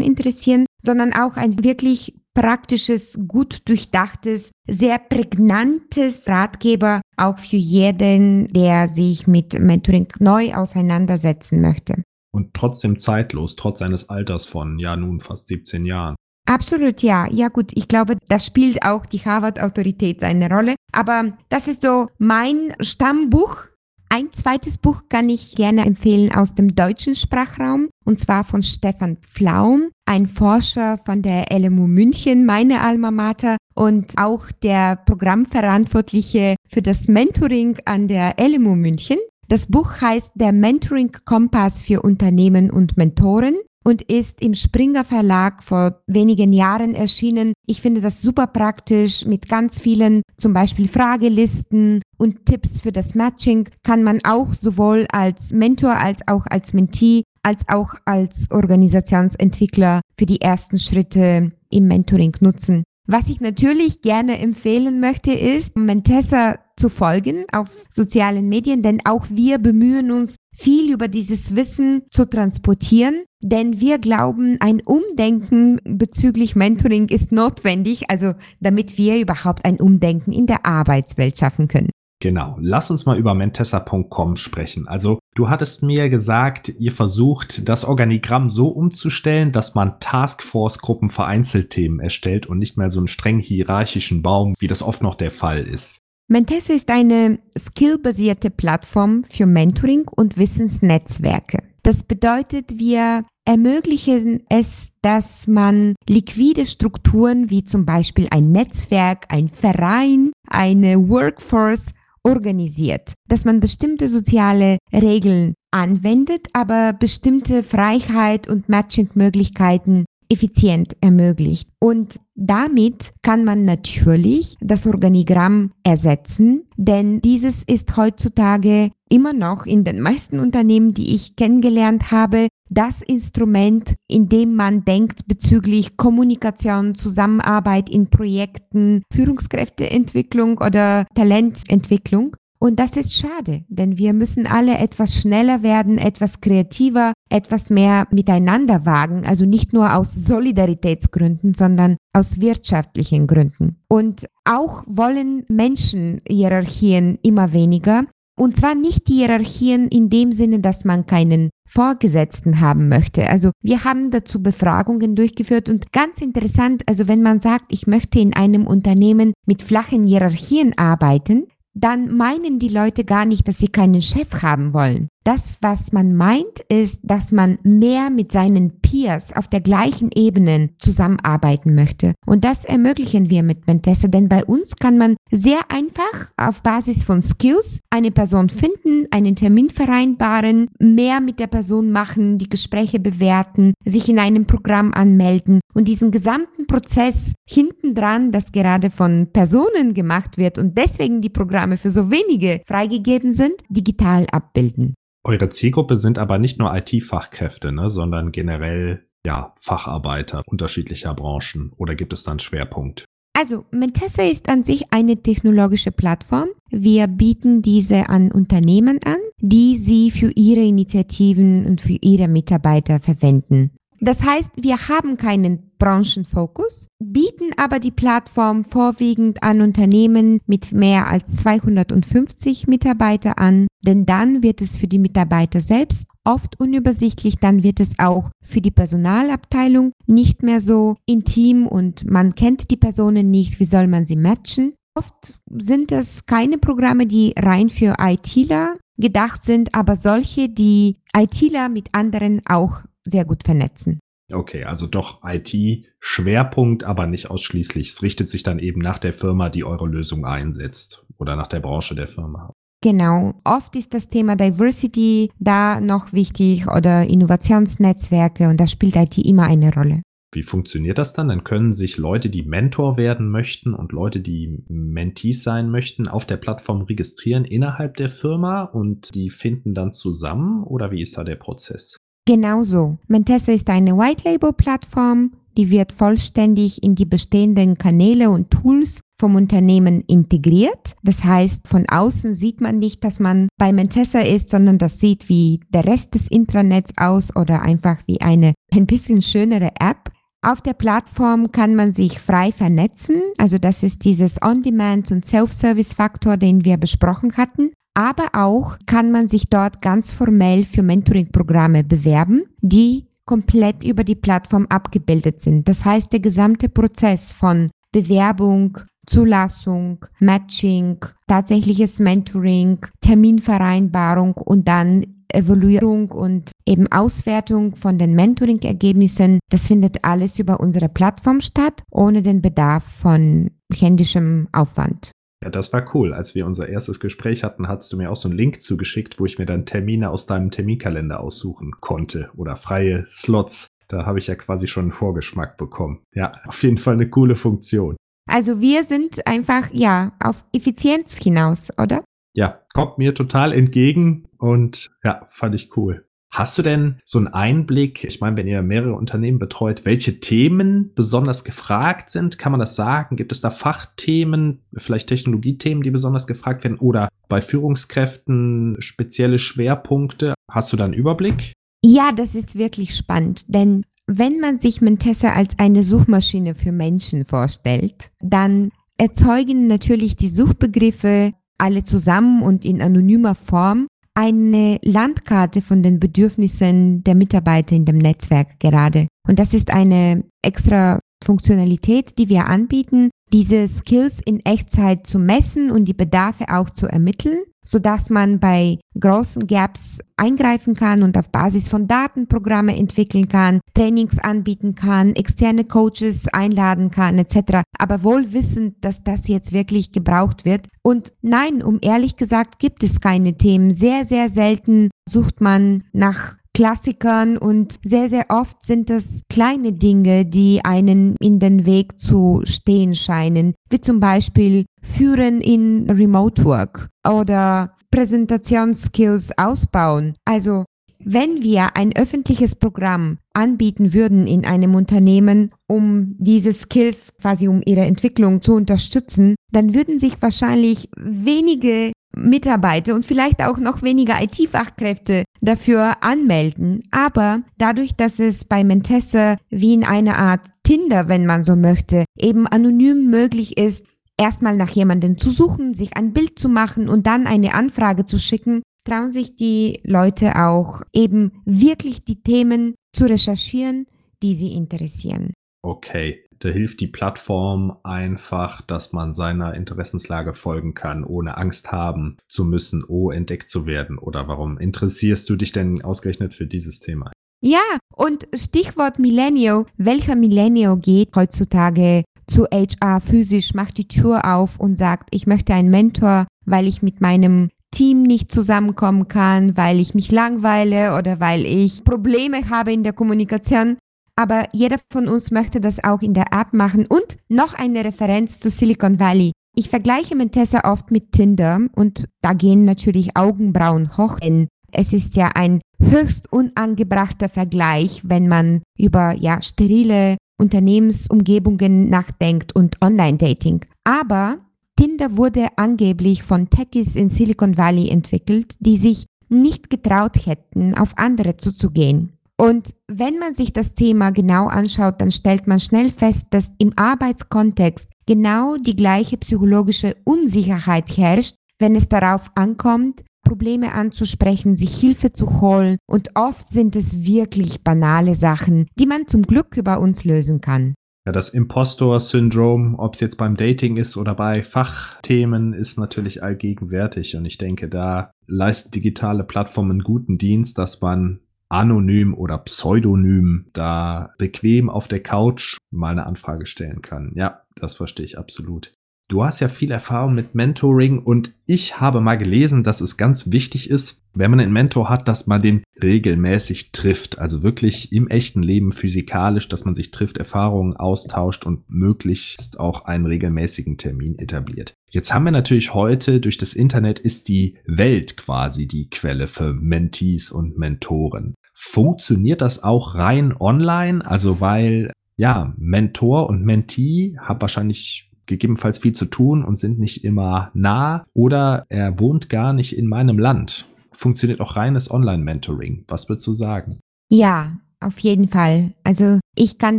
interessieren, sondern auch ein wirklich praktisches, gut durchdachtes, sehr prägnantes Ratgeber auch für jeden, der sich mit Mentoring neu auseinandersetzen möchte. Und trotzdem zeitlos, trotz seines Alters von, ja nun fast 17 Jahren. Absolut, ja. Ja gut, ich glaube, das spielt auch die Harvard-Autorität eine Rolle. Aber das ist so mein Stammbuch ein zweites Buch kann ich gerne empfehlen aus dem deutschen Sprachraum, und zwar von Stefan Pflaum, ein Forscher von der LMU München, meine Alma Mater, und auch der Programmverantwortliche für das Mentoring an der LMU München. Das Buch heißt Der Mentoring Kompass für Unternehmen und Mentoren und ist im Springer Verlag vor wenigen Jahren erschienen. Ich finde das super praktisch mit ganz vielen zum Beispiel Fragelisten und Tipps für das Matching kann man auch sowohl als Mentor als auch als Mentee als auch als Organisationsentwickler für die ersten Schritte im Mentoring nutzen. Was ich natürlich gerne empfehlen möchte, ist, Mentessa zu folgen auf sozialen Medien, denn auch wir bemühen uns, viel über dieses Wissen zu transportieren, denn wir glauben, ein Umdenken bezüglich Mentoring ist notwendig, also damit wir überhaupt ein Umdenken in der Arbeitswelt schaffen können. Genau, lass uns mal über mentessa.com sprechen. Also du hattest mir gesagt, ihr versucht das Organigramm so umzustellen, dass man Taskforce-Gruppen für Einzelthemen erstellt und nicht mehr so einen streng hierarchischen Baum, wie das oft noch der Fall ist. Mentessa ist eine skillbasierte Plattform für Mentoring und Wissensnetzwerke. Das bedeutet, wir ermöglichen es, dass man liquide Strukturen wie zum Beispiel ein Netzwerk, ein Verein, eine Workforce organisiert, dass man bestimmte soziale Regeln anwendet, aber bestimmte Freiheit und Matching-Möglichkeiten effizient ermöglicht. Und damit kann man natürlich das Organigramm ersetzen, denn dieses ist heutzutage immer noch in den meisten Unternehmen, die ich kennengelernt habe, das Instrument, in dem man denkt bezüglich Kommunikation, Zusammenarbeit in Projekten, Führungskräfteentwicklung oder Talententwicklung. Und das ist schade, denn wir müssen alle etwas schneller werden, etwas kreativer, etwas mehr miteinander wagen, also nicht nur aus Solidaritätsgründen, sondern aus wirtschaftlichen Gründen. Und auch wollen Menschen Hierarchien immer weniger. Und zwar nicht die Hierarchien in dem Sinne, dass man keinen Vorgesetzten haben möchte. Also wir haben dazu Befragungen durchgeführt und ganz interessant, also wenn man sagt, ich möchte in einem Unternehmen mit flachen Hierarchien arbeiten, dann meinen die Leute gar nicht, dass sie keinen Chef haben wollen. Das, was man meint, ist, dass man mehr mit seinen Peers auf der gleichen Ebene zusammenarbeiten möchte. Und das ermöglichen wir mit Mentessa, denn bei uns kann man sehr einfach auf Basis von Skills eine Person finden, einen Termin vereinbaren, mehr mit der Person machen, die Gespräche bewerten, sich in einem Programm anmelden und diesen gesamten Prozess hintendran, das gerade von Personen gemacht wird und deswegen die Programme für so wenige freigegeben sind, digital abbilden. Eure Zielgruppe sind aber nicht nur IT-Fachkräfte, ne, sondern generell ja, Facharbeiter unterschiedlicher Branchen oder gibt es da einen Schwerpunkt? Also, Mentessa ist an sich eine technologische Plattform. Wir bieten diese an Unternehmen an, die sie für ihre Initiativen und für ihre Mitarbeiter verwenden. Das heißt, wir haben keinen Branchenfokus, bieten aber die Plattform vorwiegend an Unternehmen mit mehr als 250 Mitarbeiter an, denn dann wird es für die Mitarbeiter selbst oft unübersichtlich, dann wird es auch für die Personalabteilung nicht mehr so intim und man kennt die Personen nicht, wie soll man sie matchen. Oft sind es keine Programme, die rein für ITler gedacht sind, aber solche, die ITler mit anderen auch sehr gut vernetzen. Okay, also doch IT-Schwerpunkt, aber nicht ausschließlich. Es richtet sich dann eben nach der Firma, die eure Lösung einsetzt oder nach der Branche der Firma. Genau. Oft ist das Thema Diversity da noch wichtig oder Innovationsnetzwerke und da spielt IT immer eine Rolle. Wie funktioniert das dann? Dann können sich Leute, die Mentor werden möchten und Leute, die Mentees sein möchten, auf der Plattform registrieren innerhalb der Firma und die finden dann zusammen oder wie ist da der Prozess? Genauso. Mentessa ist eine White-Label-Plattform, die wird vollständig in die bestehenden Kanäle und Tools vom Unternehmen integriert. Das heißt, von außen sieht man nicht, dass man bei Mentessa ist, sondern das sieht wie der Rest des Intranets aus oder einfach wie eine ein bisschen schönere App. Auf der Plattform kann man sich frei vernetzen, also das ist dieses On-Demand und Self-Service-Faktor, den wir besprochen hatten aber auch kann man sich dort ganz formell für Mentoring-Programme bewerben, die komplett über die Plattform abgebildet sind. Das heißt, der gesamte Prozess von Bewerbung, Zulassung, Matching, tatsächliches Mentoring, Terminvereinbarung und dann Evaluierung und eben Auswertung von den Mentoring-Ergebnissen, das findet alles über unsere Plattform statt, ohne den Bedarf von händischem Aufwand. Ja, das war cool. Als wir unser erstes Gespräch hatten, hast du mir auch so einen Link zugeschickt, wo ich mir dann Termine aus deinem Terminkalender aussuchen konnte oder freie Slots. Da habe ich ja quasi schon einen Vorgeschmack bekommen. Ja, auf jeden Fall eine coole Funktion. Also wir sind einfach, ja, auf Effizienz hinaus, oder? Ja, kommt mir total entgegen und ja, fand ich cool. Hast du denn so einen Einblick, ich meine, wenn ihr mehrere Unternehmen betreut, welche Themen besonders gefragt sind? Kann man das sagen? Gibt es da Fachthemen, vielleicht Technologiethemen, die besonders gefragt werden oder bei Führungskräften spezielle Schwerpunkte? Hast du da einen Überblick? Ja, das ist wirklich spannend, denn wenn man sich Mentessa als eine Suchmaschine für Menschen vorstellt, dann erzeugen natürlich die Suchbegriffe alle zusammen und in anonymer Form eine Landkarte von den Bedürfnissen der Mitarbeiter in dem Netzwerk gerade. Und das ist eine extra Funktionalität, die wir anbieten, diese Skills in Echtzeit zu messen und die Bedarfe auch zu ermitteln sodass man bei großen Gaps eingreifen kann und auf Basis von Daten Programme entwickeln kann, Trainings anbieten kann, externe Coaches einladen kann etc. Aber wohl wissend, dass das jetzt wirklich gebraucht wird. Und nein, um ehrlich gesagt gibt es keine Themen. Sehr, sehr selten sucht man nach Klassikern und sehr, sehr oft sind es kleine Dinge, die einen in den Weg zu stehen scheinen, wie zum Beispiel Führen in Remote Work oder Präsentationsskills ausbauen. Also wenn wir ein öffentliches Programm anbieten würden in einem Unternehmen, um diese Skills quasi um ihre Entwicklung zu unterstützen, dann würden sich wahrscheinlich wenige Mitarbeiter und vielleicht auch noch weniger IT-Fachkräfte dafür anmelden. Aber dadurch, dass es bei Mentesse wie in einer Art Tinder, wenn man so möchte, eben anonym möglich ist, erstmal nach jemandem zu suchen, sich ein Bild zu machen und dann eine Anfrage zu schicken, trauen sich die Leute auch eben wirklich die Themen zu recherchieren, die sie interessieren. Okay, da hilft die Plattform einfach, dass man seiner Interessenslage folgen kann, ohne Angst haben zu müssen, oh, entdeckt zu werden. Oder warum interessierst du dich denn ausgerechnet für dieses Thema? Ja, und Stichwort Millennial. Welcher Millennial geht heutzutage zu HR physisch, macht die Tür auf und sagt, ich möchte einen Mentor, weil ich mit meinem Team nicht zusammenkommen kann, weil ich mich langweile oder weil ich Probleme habe in der Kommunikation aber jeder von uns möchte das auch in der App machen. Und noch eine Referenz zu Silicon Valley. Ich vergleiche Mentessa oft mit Tinder und da gehen natürlich Augenbrauen hoch, denn es ist ja ein höchst unangebrachter Vergleich, wenn man über ja sterile Unternehmensumgebungen nachdenkt und Online-Dating. Aber Tinder wurde angeblich von Techies in Silicon Valley entwickelt, die sich nicht getraut hätten, auf andere zuzugehen. Und wenn man sich das Thema genau anschaut, dann stellt man schnell fest, dass im Arbeitskontext genau die gleiche psychologische Unsicherheit herrscht, wenn es darauf ankommt, Probleme anzusprechen, sich Hilfe zu holen. Und oft sind es wirklich banale Sachen, die man zum Glück über uns lösen kann. Ja, das Impostor-Syndrom, ob es jetzt beim Dating ist oder bei Fachthemen, ist natürlich allgegenwärtig. Und ich denke, da leisten digitale Plattformen guten Dienst, dass man anonym oder pseudonym da bequem auf der Couch mal eine Anfrage stellen kann. Ja, das verstehe ich absolut. Du hast ja viel Erfahrung mit Mentoring und ich habe mal gelesen, dass es ganz wichtig ist, wenn man einen Mentor hat, dass man den regelmäßig trifft. Also wirklich im echten Leben physikalisch, dass man sich trifft, Erfahrungen austauscht und möglichst auch einen regelmäßigen Termin etabliert. Jetzt haben wir natürlich heute durch das Internet ist die Welt quasi die Quelle für Mentees und Mentoren. Funktioniert das auch rein online? Also weil ja, Mentor und Mentee haben wahrscheinlich gegebenenfalls viel zu tun und sind nicht immer nah oder er wohnt gar nicht in meinem Land. Funktioniert auch reines Online-Mentoring. Was würdest du sagen? Ja, auf jeden Fall. Also ich kann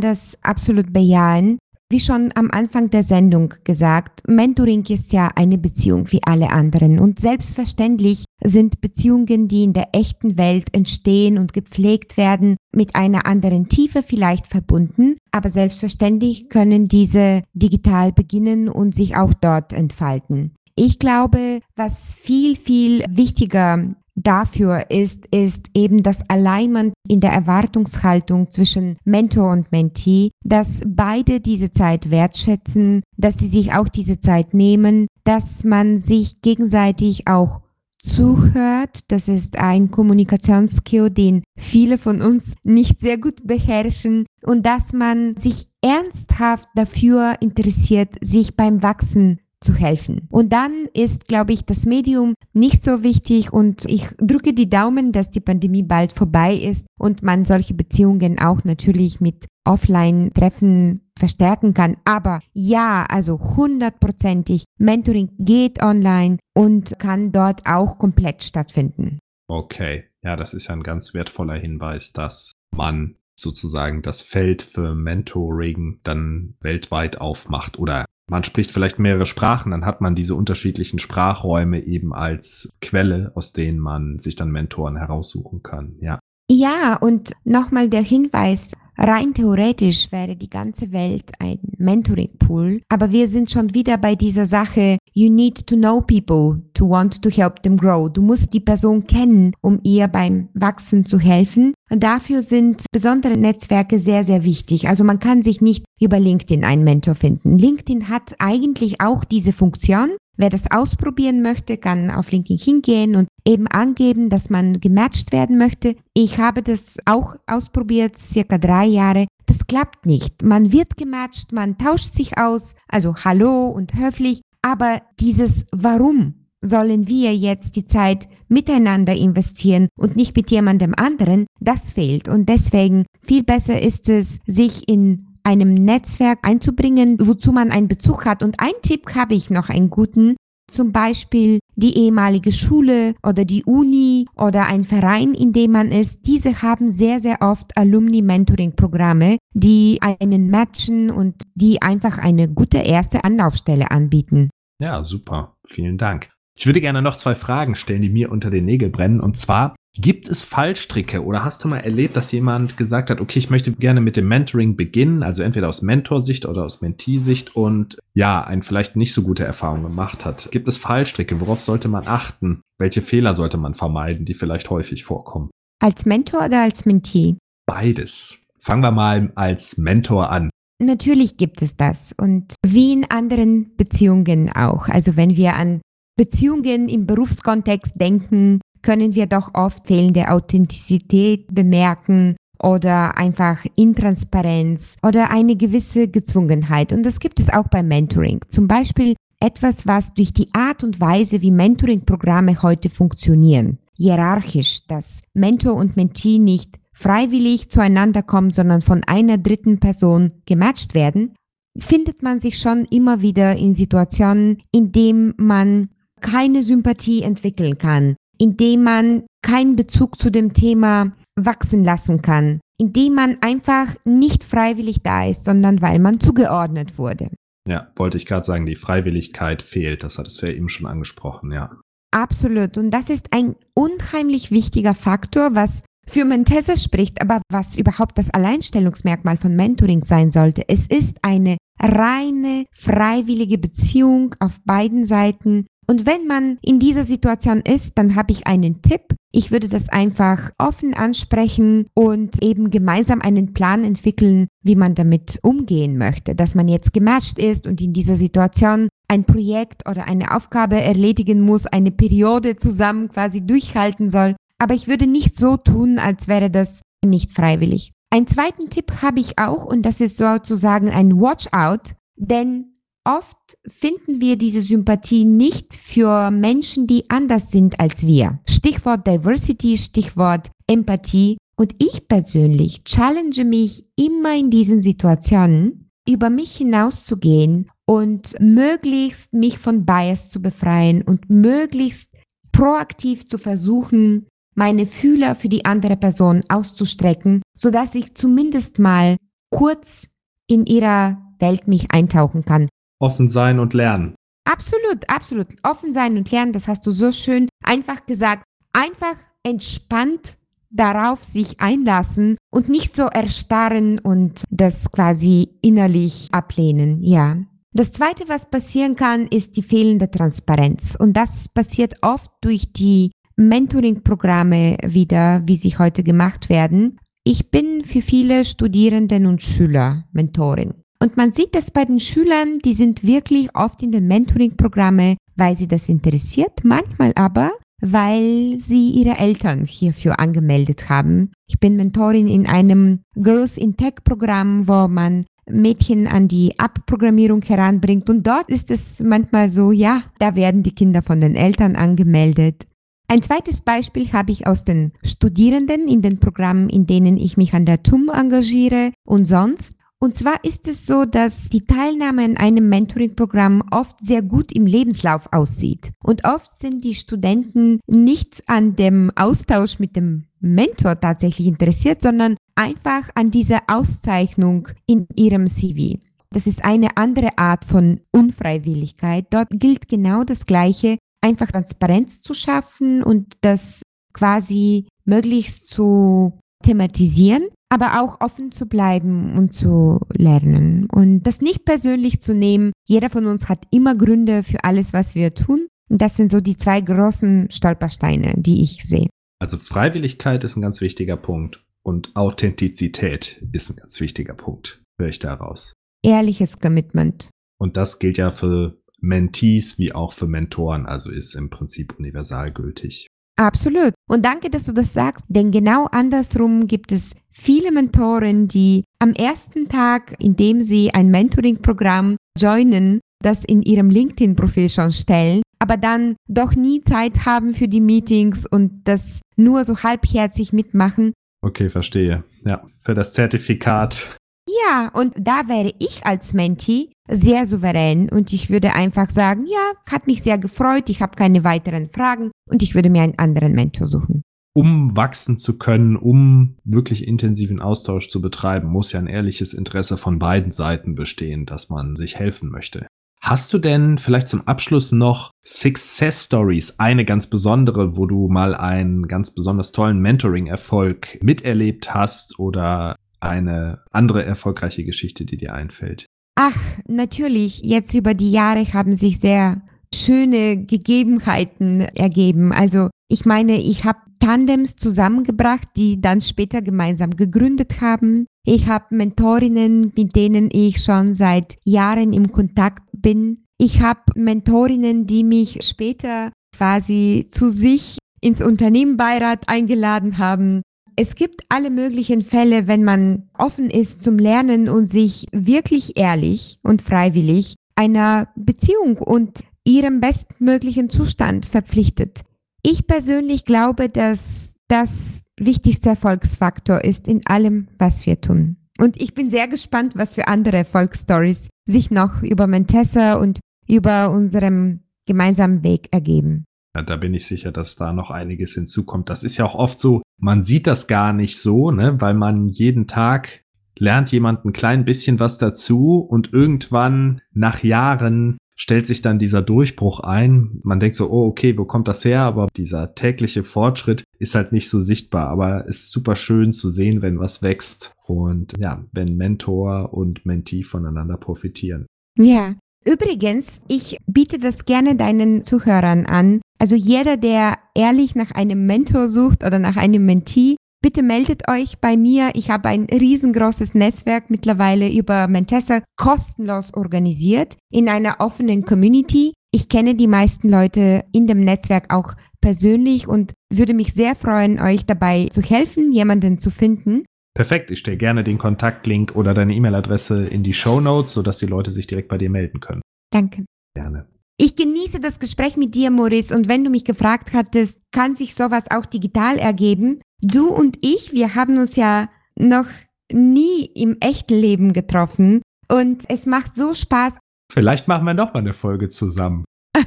das absolut bejahen. Wie schon am Anfang der Sendung gesagt, Mentoring ist ja eine Beziehung wie alle anderen und selbstverständlich sind Beziehungen, die in der echten Welt entstehen und gepflegt werden, mit einer anderen Tiefe vielleicht verbunden, aber selbstverständlich können diese digital beginnen und sich auch dort entfalten. Ich glaube, was viel, viel wichtiger dafür ist, ist eben das Alignment in der Erwartungshaltung zwischen Mentor und Mentee, dass beide diese Zeit wertschätzen, dass sie sich auch diese Zeit nehmen, dass man sich gegenseitig auch zuhört. Das ist ein Kommunikationsskill, den viele von uns nicht sehr gut beherrschen und dass man sich ernsthaft dafür interessiert, sich beim Wachsen zu helfen. Und dann ist, glaube ich, das Medium nicht so wichtig und ich drücke die Daumen, dass die Pandemie bald vorbei ist und man solche Beziehungen auch natürlich mit Offline-Treffen verstärken kann. Aber ja, also hundertprozentig, Mentoring geht online und kann dort auch komplett stattfinden. Okay, ja, das ist ein ganz wertvoller Hinweis, dass man sozusagen das Feld für Mentoring dann weltweit aufmacht oder man spricht vielleicht mehrere Sprachen, dann hat man diese unterschiedlichen Sprachräume eben als Quelle, aus denen man sich dann Mentoren heraussuchen kann. Ja. Ja, und nochmal der Hinweis, rein theoretisch wäre die ganze Welt ein Mentoring-Pool, aber wir sind schon wieder bei dieser Sache, you need to know people to want to help them grow. Du musst die Person kennen, um ihr beim Wachsen zu helfen. Und dafür sind besondere Netzwerke sehr, sehr wichtig. Also man kann sich nicht über LinkedIn einen Mentor finden. LinkedIn hat eigentlich auch diese Funktion, Wer das ausprobieren möchte, kann auf LinkedIn hingehen und eben angeben, dass man gematcht werden möchte. Ich habe das auch ausprobiert, circa drei Jahre. Das klappt nicht. Man wird gematcht, man tauscht sich aus, also hallo und höflich, aber dieses Warum sollen wir jetzt die Zeit miteinander investieren und nicht mit jemandem anderen, das fehlt. Und deswegen viel besser ist es, sich in einem Netzwerk einzubringen, wozu man einen Bezug hat. Und ein Tipp habe ich noch, einen guten. Zum Beispiel die ehemalige Schule oder die Uni oder ein Verein, in dem man ist. Diese haben sehr, sehr oft Alumni-Mentoring-Programme, die einen matchen und die einfach eine gute erste Anlaufstelle anbieten. Ja, super. Vielen Dank. Ich würde gerne noch zwei Fragen stellen, die mir unter den Nägeln brennen. Und zwar, Gibt es Fallstricke oder hast du mal erlebt, dass jemand gesagt hat, okay, ich möchte gerne mit dem Mentoring beginnen, also entweder aus Mentorsicht oder aus Mentee-Sicht und ja, ein vielleicht nicht so gute Erfahrung gemacht hat? Gibt es Fallstricke? Worauf sollte man achten? Welche Fehler sollte man vermeiden, die vielleicht häufig vorkommen? Als Mentor oder als Mentee? Beides. Fangen wir mal als Mentor an. Natürlich gibt es das und wie in anderen Beziehungen auch. Also wenn wir an Beziehungen im Berufskontext denken, können wir doch oft fehlende Authentizität bemerken oder einfach Intransparenz oder eine gewisse Gezwungenheit. Und das gibt es auch beim Mentoring. Zum Beispiel etwas, was durch die Art und Weise, wie Mentoring-Programme heute funktionieren, hierarchisch, dass Mentor und Mentee nicht freiwillig zueinander kommen, sondern von einer dritten Person gematcht werden, findet man sich schon immer wieder in Situationen, in denen man keine Sympathie entwickeln kann, in dem man keinen Bezug zu dem Thema wachsen lassen kann, indem man einfach nicht freiwillig da ist, sondern weil man zugeordnet wurde. Ja, wollte ich gerade sagen, die Freiwilligkeit fehlt. Das hattest du ja eben schon angesprochen, ja. Absolut. Und das ist ein unheimlich wichtiger Faktor, was für Mentesse spricht, aber was überhaupt das Alleinstellungsmerkmal von Mentoring sein sollte. Es ist eine reine freiwillige Beziehung auf beiden Seiten. Und wenn man in dieser Situation ist, dann habe ich einen Tipp. Ich würde das einfach offen ansprechen und eben gemeinsam einen Plan entwickeln, wie man damit umgehen möchte. Dass man jetzt gematcht ist und in dieser Situation ein Projekt oder eine Aufgabe erledigen muss, eine Periode zusammen quasi durchhalten soll. Aber ich würde nicht so tun, als wäre das nicht freiwillig. Einen zweiten Tipp habe ich auch und das ist sozusagen ein Watch-out, denn oft finden wir diese Sympathie nicht für Menschen, die anders sind als wir. Stichwort Diversity, Stichwort Empathie. Und ich persönlich challenge mich immer in diesen Situationen, über mich hinauszugehen und möglichst mich von Bias zu befreien und möglichst proaktiv zu versuchen, meine Fühler für die andere Person auszustrecken, sodass ich zumindest mal kurz in ihrer Welt mich eintauchen kann. Offen sein und lernen. Absolut, absolut. Offen sein und lernen, das hast du so schön einfach gesagt. Einfach entspannt darauf sich einlassen und nicht so erstarren und das quasi innerlich ablehnen, ja. Das zweite, was passieren kann, ist die fehlende Transparenz. Und das passiert oft durch die Mentoring-Programme wieder, wie sie heute gemacht werden. Ich bin für viele Studierenden und Schüler Mentorin. Und man sieht das bei den Schülern, die sind wirklich oft in den Mentoring-Programme, weil sie das interessiert, manchmal aber, weil sie ihre Eltern hierfür angemeldet haben. Ich bin Mentorin in einem Girls in Tech-Programm, wo man Mädchen an die Abprogrammierung heranbringt. Und dort ist es manchmal so, ja, da werden die Kinder von den Eltern angemeldet. Ein zweites Beispiel habe ich aus den Studierenden in den Programmen, in denen ich mich an der TUM engagiere und sonst. Und zwar ist es so, dass die Teilnahme an einem Mentoring-Programm oft sehr gut im Lebenslauf aussieht. Und oft sind die Studenten nicht an dem Austausch mit dem Mentor tatsächlich interessiert, sondern einfach an dieser Auszeichnung in ihrem CV. Das ist eine andere Art von Unfreiwilligkeit. Dort gilt genau das Gleiche einfach Transparenz zu schaffen und das quasi möglichst zu thematisieren, aber auch offen zu bleiben und zu lernen und das nicht persönlich zu nehmen. Jeder von uns hat immer Gründe für alles, was wir tun. Und das sind so die zwei großen Stolpersteine, die ich sehe. Also Freiwilligkeit ist ein ganz wichtiger Punkt und Authentizität ist ein ganz wichtiger Punkt, höre ich daraus. Ehrliches Commitment. Und das gilt ja für Mentees wie auch für Mentoren, also ist im Prinzip universal gültig. Absolut. Und danke, dass du das sagst, denn genau andersrum gibt es viele Mentoren, die am ersten Tag, in dem sie ein Mentoring-Programm joinen, das in ihrem LinkedIn-Profil schon stellen, aber dann doch nie Zeit haben für die Meetings und das nur so halbherzig mitmachen. Okay, verstehe. Ja, für das Zertifikat ja, und da wäre ich als Mentee sehr souverän und ich würde einfach sagen, ja, hat mich sehr gefreut, ich habe keine weiteren Fragen und ich würde mir einen anderen Mentor suchen. Um wachsen zu können, um wirklich intensiven Austausch zu betreiben, muss ja ein ehrliches Interesse von beiden Seiten bestehen, dass man sich helfen möchte. Hast du denn vielleicht zum Abschluss noch Success Stories, eine ganz besondere, wo du mal einen ganz besonders tollen Mentoring-Erfolg miterlebt hast oder eine andere erfolgreiche Geschichte, die dir einfällt? Ach, natürlich. Jetzt über die Jahre haben sich sehr schöne Gegebenheiten ergeben. Also ich meine, ich habe Tandems zusammengebracht, die dann später gemeinsam gegründet haben. Ich habe Mentorinnen, mit denen ich schon seit Jahren im Kontakt bin. Ich habe Mentorinnen, die mich später quasi zu sich ins Unternehmenbeirat eingeladen haben. Es gibt alle möglichen Fälle, wenn man offen ist zum Lernen und sich wirklich ehrlich und freiwillig einer Beziehung und ihrem bestmöglichen Zustand verpflichtet. Ich persönlich glaube, dass das wichtigste Erfolgsfaktor ist in allem, was wir tun. Und ich bin sehr gespannt, was für andere Erfolgsstories sich noch über Mentessa und über unserem gemeinsamen Weg ergeben. Ja, da bin ich sicher, dass da noch einiges hinzukommt. Das ist ja auch oft so, man sieht das gar nicht so, ne, weil man jeden Tag lernt jemand ein klein bisschen was dazu und irgendwann nach Jahren stellt sich dann dieser Durchbruch ein. Man denkt so, oh, okay, wo kommt das her? Aber dieser tägliche Fortschritt ist halt nicht so sichtbar. Aber es ist super schön zu sehen, wenn was wächst und ja, wenn Mentor und Mentee voneinander profitieren. Ja. Übrigens, ich biete das gerne deinen Zuhörern an. Also jeder, der ehrlich nach einem Mentor sucht oder nach einem Mentee, Bitte meldet euch bei mir. Ich habe ein riesengroßes Netzwerk mittlerweile über Mentessa kostenlos organisiert in einer offenen Community. Ich kenne die meisten Leute in dem Netzwerk auch persönlich und würde mich sehr freuen, euch dabei zu helfen, jemanden zu finden. Perfekt, ich stelle gerne den Kontaktlink oder deine E-Mail-Adresse in die Show Notes, sodass die Leute sich direkt bei dir melden können. Danke. Gerne. Ich genieße das Gespräch mit dir, Maurice, und wenn du mich gefragt hattest, kann sich sowas auch digital ergeben? Du und ich, wir haben uns ja noch nie im echten Leben getroffen und es macht so Spaß. Vielleicht machen wir noch mal eine Folge zusammen. [laughs]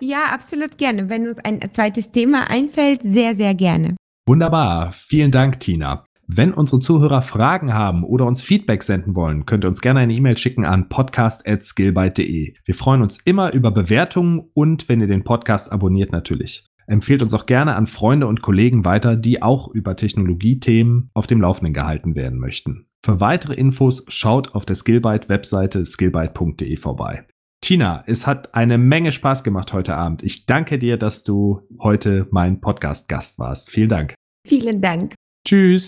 ja, absolut gerne. Wenn uns ein zweites Thema einfällt, sehr, sehr gerne. Wunderbar. Vielen Dank, Tina. Wenn unsere Zuhörer Fragen haben oder uns Feedback senden wollen, könnt ihr uns gerne eine E-Mail schicken an podcast.skillbyte.de. Wir freuen uns immer über Bewertungen und wenn ihr den Podcast abonniert natürlich. Empfehlt uns auch gerne an Freunde und Kollegen weiter, die auch über Technologiethemen auf dem Laufenden gehalten werden möchten. Für weitere Infos schaut auf der Skillbyte Webseite skillbyte.de vorbei. Tina, es hat eine Menge Spaß gemacht heute Abend. Ich danke dir, dass du heute mein Podcast-Gast warst. Vielen Dank. Vielen Dank. Tschüss.